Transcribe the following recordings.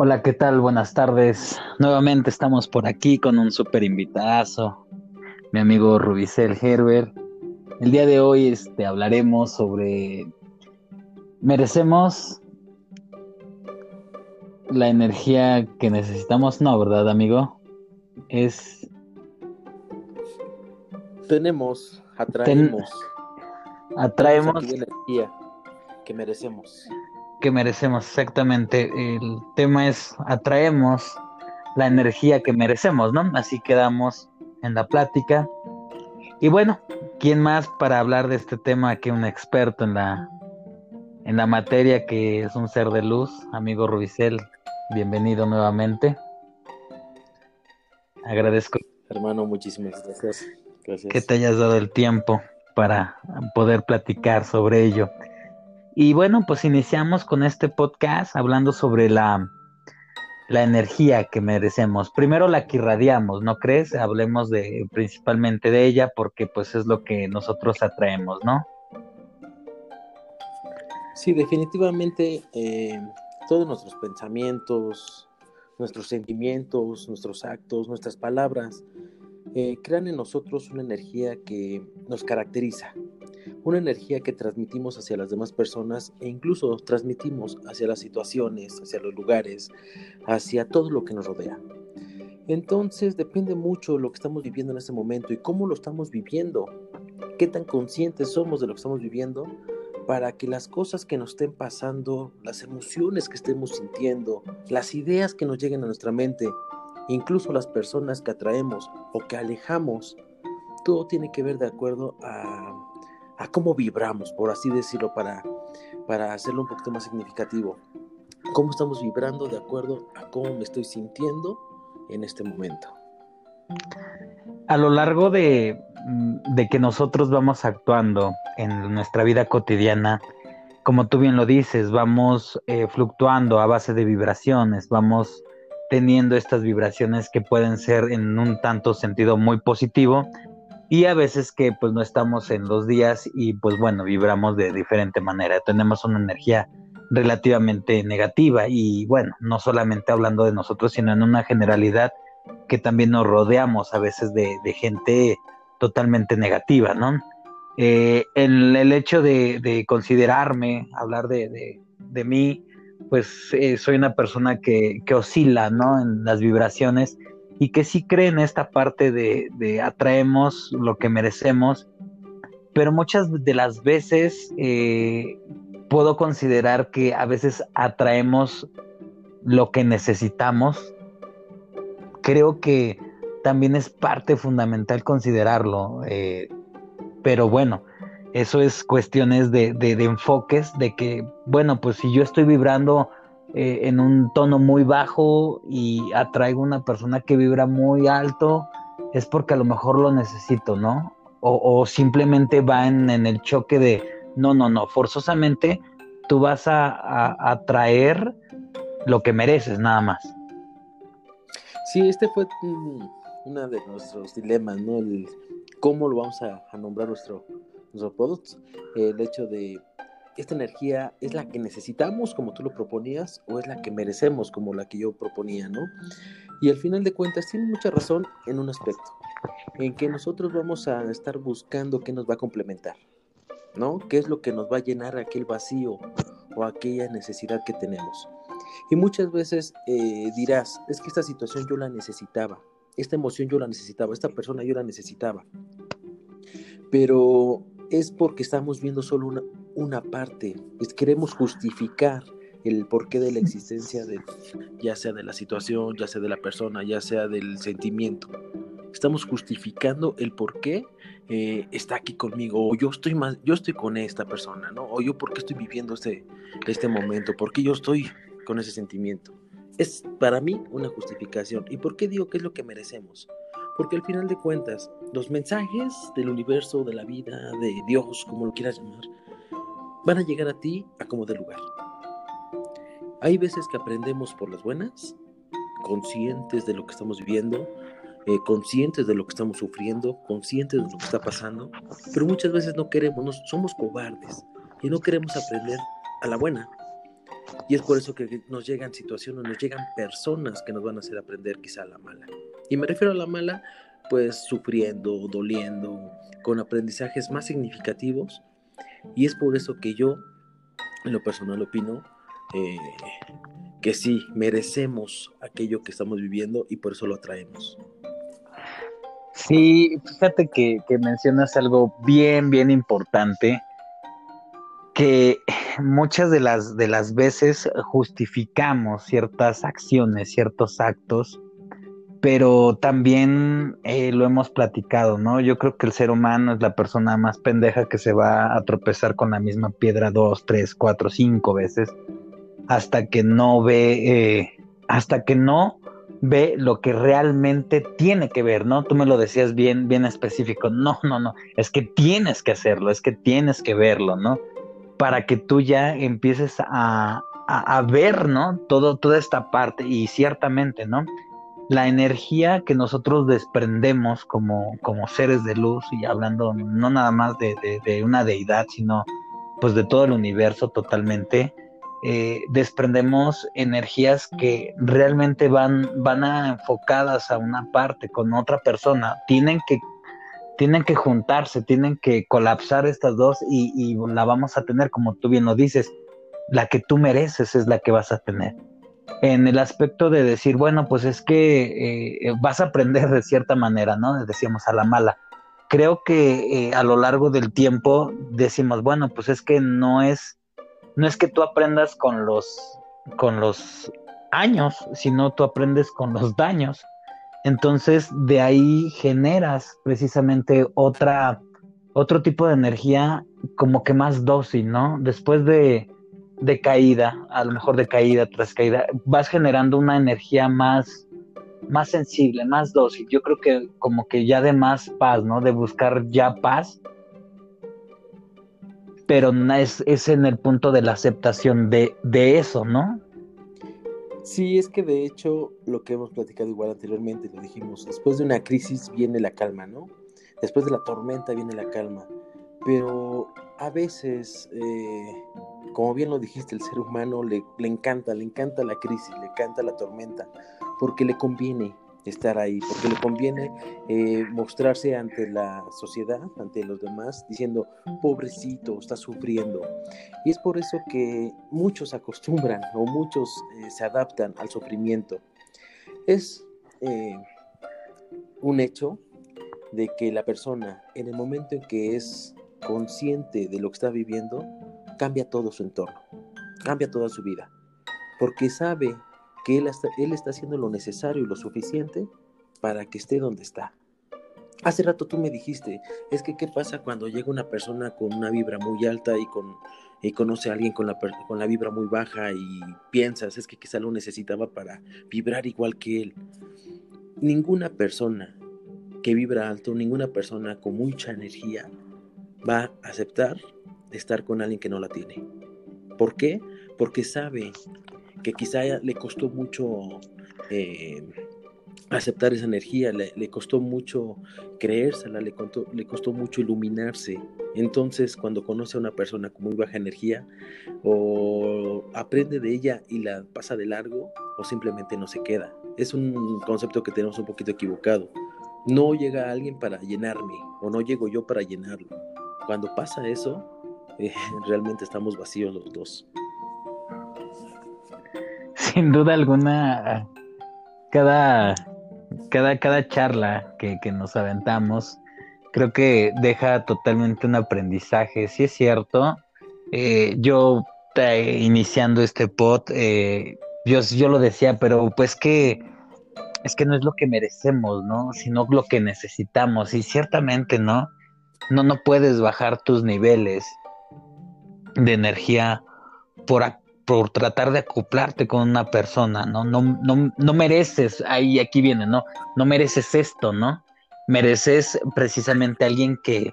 Hola, ¿qué tal? Buenas tardes. Nuevamente estamos por aquí con un súper invitadazo, mi amigo Rubicel Herbert. El día de hoy este, hablaremos sobre ¿Merecemos la energía que necesitamos? No, ¿verdad, amigo? Es... Tenemos, atraemos. Atraemos... La energía que merecemos. Que merecemos, exactamente. El tema es atraemos la energía que merecemos, ¿no? Así quedamos en la plática. Y bueno, ¿quién más para hablar de este tema que un experto en la en la materia que es un ser de luz, amigo Rubicel, bienvenido nuevamente. Agradezco. Hermano, muchísimas gracias. gracias. Que te hayas dado el tiempo para poder platicar sobre ello. Y bueno, pues iniciamos con este podcast hablando sobre la, la energía que merecemos. Primero la que irradiamos, ¿no crees? Hablemos de principalmente de ella porque pues es lo que nosotros atraemos, ¿no? Sí, definitivamente eh, todos nuestros pensamientos, nuestros sentimientos, nuestros actos, nuestras palabras, eh, crean en nosotros una energía que nos caracteriza, una energía que transmitimos hacia las demás personas e incluso transmitimos hacia las situaciones, hacia los lugares, hacia todo lo que nos rodea. Entonces depende mucho de lo que estamos viviendo en ese momento y cómo lo estamos viviendo, qué tan conscientes somos de lo que estamos viviendo para que las cosas que nos estén pasando, las emociones que estemos sintiendo, las ideas que nos lleguen a nuestra mente, incluso las personas que atraemos o que alejamos, todo tiene que ver de acuerdo a, cómo vibramos, por así decirlo, para, para hacerlo un poquito más significativo. Cómo estamos vibrando de acuerdo a cómo me estoy sintiendo en este momento. A lo largo de, Mm, de que nosotros vamos actuando en nuestra vida cotidiana, como tú bien lo dices, vamos eh, fluctuando a base de vibraciones, vamos teniendo estas vibraciones que pueden ser en un tanto sentido muy positivo y a veces que pues no estamos en los días y pues bueno, vibramos de diferente manera, tenemos una energía relativamente negativa y bueno, no solamente hablando de nosotros, sino en una generalidad que también nos rodeamos a veces de, de gente totalmente negativa, ¿no? Eh, el, hecho de, considerarme, hablar de, de, mí, pues eh, soy una persona que, oscila, ¿no? En las vibraciones y que sí cree en esta parte de, de atraemos lo que merecemos, pero muchas de las veces eh, puedo considerar que a veces atraemos lo que necesitamos. Creo que también es parte fundamental considerarlo. Eh, pero bueno, eso es cuestiones de, enfoques, de que, bueno, pues si yo estoy vibrando eh, en un tono muy bajo y atraigo una persona que vibra muy alto, es porque a lo mejor lo necesito, ¿no? O, simplemente va en, el choque de, no, no, no, forzosamente tú vas a atraer lo que mereces, nada más. Sí, este fue uno de nuestros dilemas, ¿no? El, ¿Cómo lo vamos a, nombrar nuestro, producto? El hecho de, ¿esta energía es la que necesitamos como tú lo proponías o es la que merecemos como la que yo proponía, ¿no? Y al final de cuentas tiene mucha razón en un aspecto, en que nosotros vamos a estar buscando qué nos va a complementar, ¿no? ¿Qué es lo que nos va a llenar aquel vacío o aquella necesidad que tenemos? Y muchas veces eh, dirás, es que esta situación yo la necesitaba, esta emoción yo la necesitaba, esta persona yo la necesitaba. Pero es porque estamos viendo solo una, parte, queremos justificar el porqué de la existencia de, ya sea de la situación, ya sea de la persona, ya sea del sentimiento. Estamos justificando el por qué eh, está aquí conmigo, yo estoy más, yo estoy con esta persona, ¿no? O yo por qué estoy viviendo este, este momento, por qué yo estoy con ese sentimiento es para mí una justificación. ¿Y por qué digo que es lo que merecemos? Porque al final de cuentas, los mensajes del universo, de la vida, de Dios, como lo quieras llamar, van a llegar a ti a como de lugar. Hay veces que aprendemos por las buenas, conscientes de lo que estamos viviendo, eh, conscientes de lo que estamos sufriendo, conscientes de lo que está pasando, pero muchas veces no queremos, somos cobardes y no queremos aprender a la buena. Y es por eso que nos llegan situaciones, nos llegan personas que nos van a hacer aprender quizá a la mala. Y me refiero a la mala, pues sufriendo, doliendo, con aprendizajes más significativos. Y es por eso que yo, en lo personal, opino eh, que sí, merecemos aquello que estamos viviendo y por eso lo atraemos. Sí, fíjate que, que mencionas algo bien, bien importante que muchas de las, de las veces justificamos ciertas acciones, ciertos actos, pero también eh, lo hemos platicado, ¿no? Yo creo que el ser humano es la persona más pendeja que se va a tropezar con la misma piedra dos, tres, cuatro, cinco veces, hasta que no ve, eh, hasta que no ve lo que realmente tiene que ver, ¿no? Tú me lo decías bien, bien específico. No, no, no, es que tienes que hacerlo, es que tienes que verlo, ¿no? para que tú ya empieces a, ver, ¿no? Todo, toda esta parte y ciertamente, ¿no? La energía que nosotros desprendemos como, como seres de luz y hablando no nada más de, una deidad, sino pues de todo el universo totalmente, eh, desprendemos energías que realmente van, van a enfocadas a una parte con otra persona, tienen que tienen que juntarse, tienen que colapsar estas dos y, la vamos a tener, como tú bien lo dices, la que tú mereces es la que vas a tener. En el aspecto de decir, bueno, pues es que eh, vas a aprender de cierta manera, ¿no? Decíamos a la mala. Creo que eh, a lo largo del tiempo decimos, bueno, pues es que no es, no es que tú aprendas con los, con los años, sino tú aprendes con los daños. Entonces, de ahí generas precisamente otra, otro tipo de energía como que más dócil, ¿no? Después de, de caída, a lo mejor de caída tras caída, vas generando una energía más, más sensible, más dócil. Yo creo que como que ya de más paz, ¿no? De buscar ya paz. Pero es, es en el punto de la aceptación de, de eso, ¿no? Sí, es que de hecho lo que hemos platicado igual anteriormente, lo dijimos, después de una crisis viene la calma, ¿no? Después de la tormenta viene la calma. Pero a veces, eh, como bien lo dijiste, el ser humano le, le encanta, le encanta la crisis, le encanta la tormenta, porque le conviene, estar ahí, porque le conviene eh, mostrarse ante la sociedad, ante los demás, diciendo, pobrecito, está sufriendo. Y es por eso que muchos acostumbran o muchos eh, se adaptan al sufrimiento. Es eh, un hecho de que la persona, en el momento en que es consciente de lo que está viviendo, cambia todo su entorno, cambia toda su vida, porque sabe que él está, haciendo lo necesario y lo suficiente para que esté donde está. Hace rato tú me dijiste, es que qué pasa cuando llega una persona con una vibra muy alta y, con, y conoce a alguien con la, con la vibra muy baja y piensas, es que quizá lo necesitaba para vibrar igual que él. Ninguna persona que vibra alto, ninguna persona con mucha energía va a aceptar estar con alguien que no la tiene. ¿Por qué? Porque sabe que quizá le costó mucho eh, aceptar esa energía, le, costó mucho creérsela, le, le costó mucho iluminarse. Entonces, cuando conoce a una persona con muy baja energía, o aprende de ella y la pasa de largo, o simplemente no se queda. Es un concepto que tenemos un poquito equivocado. No llega alguien para llenarme, o no llego yo para llenarlo. Cuando pasa eso, eh, realmente estamos vacíos los dos sin duda alguna, cada, cada, cada charla que, nos aventamos, creo que deja totalmente un aprendizaje. Si es cierto, eh, yo eh, iniciando este pod, yo, yo lo decía, pero pues que es que no es lo que merecemos, ¿no? Sino lo que necesitamos. Y ciertamente, ¿no? No, no puedes bajar tus niveles de energía por, por tratar de acoplarte con una persona, ¿no? No, no, no mereces, ahí aquí viene, ¿no? No mereces esto, ¿no? Mereces precisamente alguien que,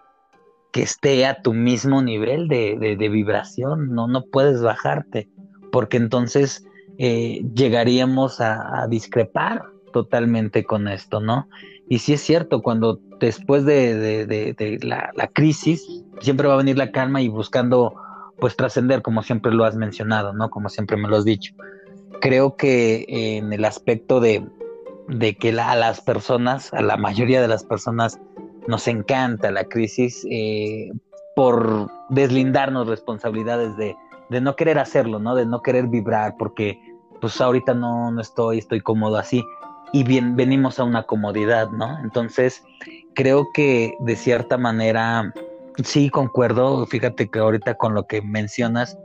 que esté a tu mismo nivel de, de, vibración, ¿no? No puedes bajarte, porque entonces eh, llegaríamos a, discrepar totalmente con esto, ¿no? Y sí es cierto, cuando después de, de la, la, crisis, siempre va a venir la calma y buscando pues trascender, como siempre lo has mencionado, ¿no? Como siempre me lo has dicho. Creo que en el aspecto de, de que a las personas, a la mayoría de las personas, nos encanta la crisis eh, por deslindarnos responsabilidades de, de, no querer hacerlo, ¿no? De no querer vibrar, porque pues ahorita no, no estoy, estoy cómodo así. Y bien, venimos a una comodidad, ¿no? Entonces, creo que de cierta manera, sí, concuerdo, fíjate que ahorita con lo que mencionas,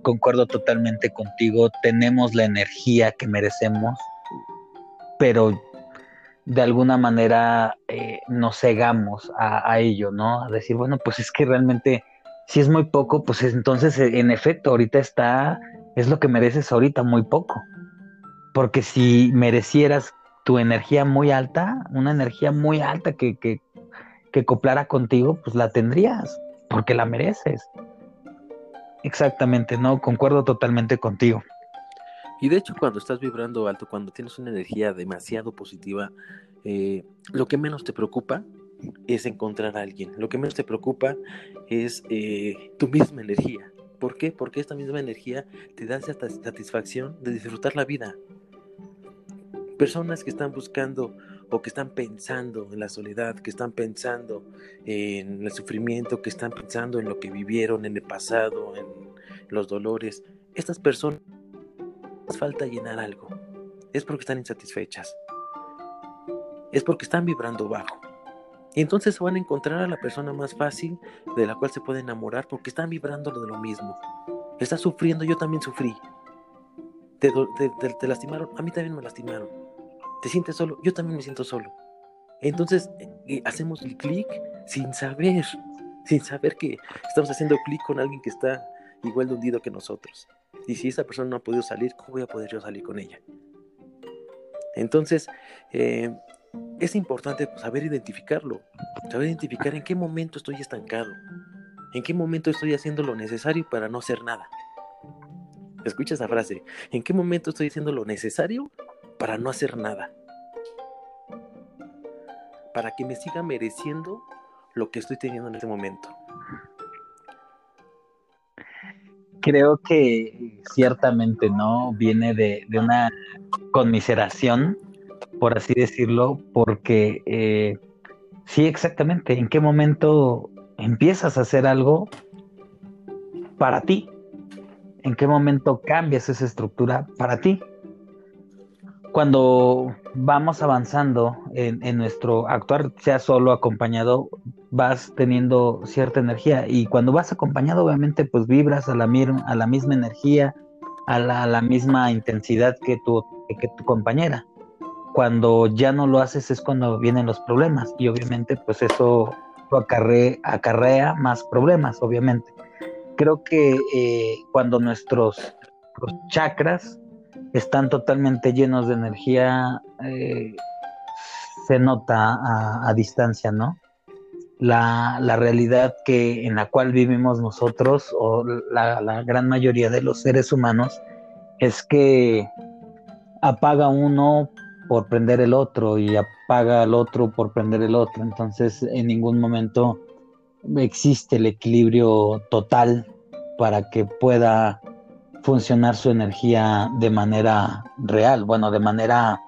concuerdo totalmente contigo, tenemos la energía que merecemos, pero de alguna manera eh, nos cegamos a, ello, ¿no? A decir, bueno, pues es que realmente, si es muy poco, pues entonces eh, en efecto ahorita está, es lo que mereces ahorita, muy poco. Porque si merecieras tu energía muy alta, una energía muy alta que, que, que coplara contigo, pues la tendrías, porque la mereces. Exactamente, no, concuerdo totalmente contigo. Y de hecho, cuando estás vibrando alto, cuando tienes una energía demasiado positiva, eh, lo que menos te preocupa es encontrar a alguien. Lo que menos te preocupa es eh, tu misma energía. ¿Por qué? Porque esta misma energía te da esa satisfacción de disfrutar la vida. Personas que están buscando o que están pensando en la soledad, que están pensando en el sufrimiento, que están pensando en lo que vivieron en el pasado, en los dolores. Estas personas falta llenar algo. Es porque están insatisfechas. Es porque están vibrando bajo. Y entonces van a encontrar a la persona más fácil de la cual se puede enamorar porque están vibrando de lo mismo. Estás sufriendo, yo también sufrí. Te, te, lastimaron, a mí también me lastimaron. Te sientes solo, yo también me siento solo. Entonces eh, hacemos el clic sin saber, sin saber que estamos haciendo clic con alguien que está igual de hundido que nosotros. Y si esa persona no ha podido salir, ¿cómo voy a poder yo salir con ella? Entonces, eh, es importante pues, saber identificarlo, saber identificar en qué momento estoy estancado, en qué momento estoy haciendo lo necesario para no hacer nada. Escucha esa frase, ¿en qué momento estoy haciendo lo necesario para no hacer nada? Para que me siga mereciendo lo que estoy teniendo en este momento creo que ciertamente no viene de, una conmiseración, por así decirlo, porque eh, sí, exactamente, ¿en qué momento empiezas a hacer algo para ti? ¿En qué momento cambias esa estructura para ti? Cuando vamos avanzando en, nuestro actuar, sea solo acompañado, vas teniendo cierta energía y cuando vas acompañado obviamente pues vibras a la, a la misma energía, a la, misma intensidad que tu, compañera. Cuando ya no lo haces es cuando vienen los problemas y obviamente pues eso acarrea, acarrea más problemas, obviamente. Creo que eh, cuando nuestros, chakras están totalmente llenos de energía, eh, se nota a distancia, ¿no? la, la, realidad que en la cual vivimos nosotros o la, la, gran mayoría de los seres humanos es que apaga uno por prender el otro y apaga al otro por prender el otro. Entonces en ningún momento existe el equilibrio total para que pueda funcionar su energía de manera real, bueno, de manera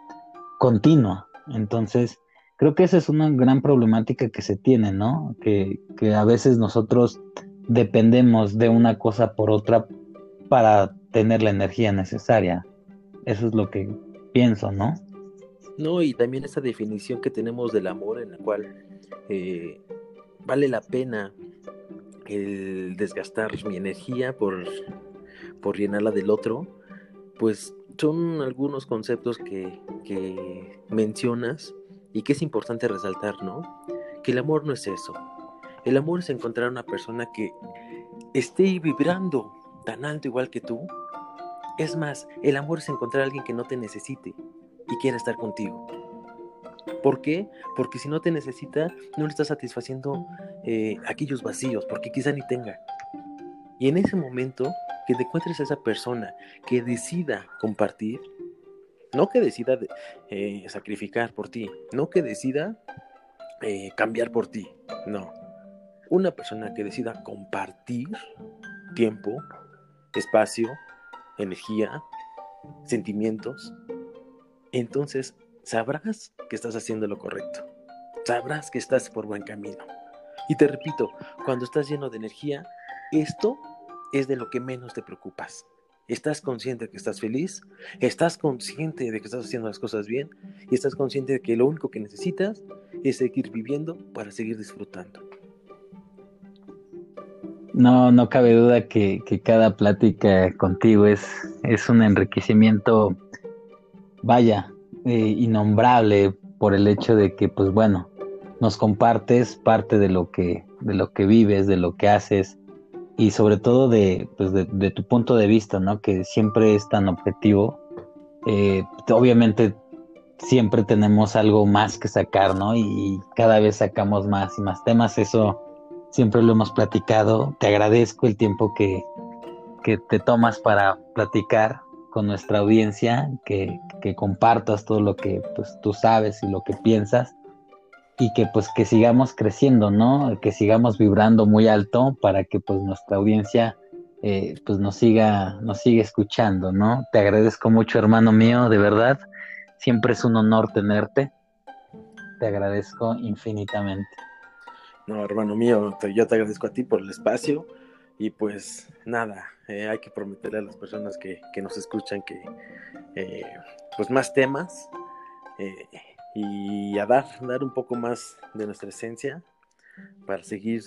continua. Entonces, Creo que esa es una gran problemática que se tiene, ¿no? Que, a veces nosotros dependemos de una cosa por otra para tener la energía necesaria. Eso es lo que pienso, ¿no? No, y también esa definición que tenemos del amor en la cual eh, vale la pena el desgastar mi energía por, por llenarla del otro, pues son algunos conceptos que, que mencionas y que es importante resaltar, ¿no? Que el amor no es eso. El amor es encontrar una persona que esté vibrando tan alto igual que tú. Es más, el amor es encontrar a alguien que no te necesite y quiera estar contigo. ¿Por qué? Porque si no te necesita, no le estás satisfaciendo eh, aquellos vacíos, porque quizá ni tenga. Y en ese momento que te encuentres a esa persona que decida compartir, no que decida eh, sacrificar por ti, no que decida eh, cambiar por ti, no. Una persona que decida compartir tiempo, espacio, energía, sentimientos, entonces sabrás que estás haciendo lo correcto. Sabrás que estás por buen camino. Y te repito, cuando estás lleno de energía, esto es de lo que menos te preocupas. Estás consciente de que estás feliz, estás consciente de que estás haciendo las cosas bien y estás consciente de que lo único que necesitas es seguir viviendo para seguir disfrutando. No, no cabe duda que, cada plática contigo es, es un enriquecimiento, vaya, eh, innombrable por el hecho de que, pues bueno, nos compartes parte de lo que, de lo que vives, de lo que haces y sobre todo de, pues de, tu punto de vista, ¿no? Que siempre es tan objetivo. Eh, obviamente siempre tenemos algo más que sacar, ¿no? Y cada vez sacamos más y más temas. Eso siempre lo hemos platicado. Te agradezco el tiempo que, que te tomas para platicar con nuestra audiencia, que, que compartas todo lo que pues, tú sabes y lo que piensas y que pues que sigamos creciendo, ¿no? Que sigamos vibrando muy alto para que pues nuestra audiencia eh, pues nos siga, nos siga escuchando, ¿no? Te agradezco mucho, hermano mío, de verdad. Siempre es un honor tenerte. Te agradezco infinitamente. No, hermano mío, yo te agradezco a ti por el espacio y pues nada, eh, hay que prometerle a las personas que, nos escuchan que eh, pues más temas y a dar, dar un poco más de nuestra esencia para seguir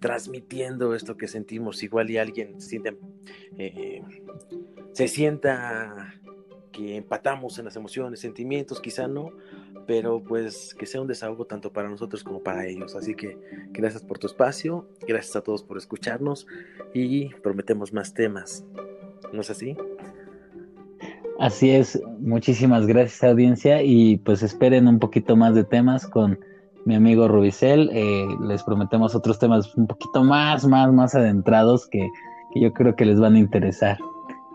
transmitiendo esto que sentimos. Igual y alguien se, eh, se sienta que empatamos en las emociones, sentimientos, quizá no, pero pues que sea un desahogo tanto para nosotros como para ellos. Así que gracias por tu espacio, gracias a todos por escucharnos y prometemos más temas. ¿No es así? Así es, muchísimas gracias audiencia y pues esperen un poquito más de temas con mi amigo Rubicel. Eh, les prometemos otros temas un poquito más, más, más adentrados que, yo creo que les van a interesar.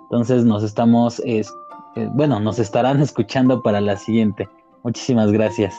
Entonces nos estamos, eh, bueno, nos estarán escuchando para la siguiente. Muchísimas gracias.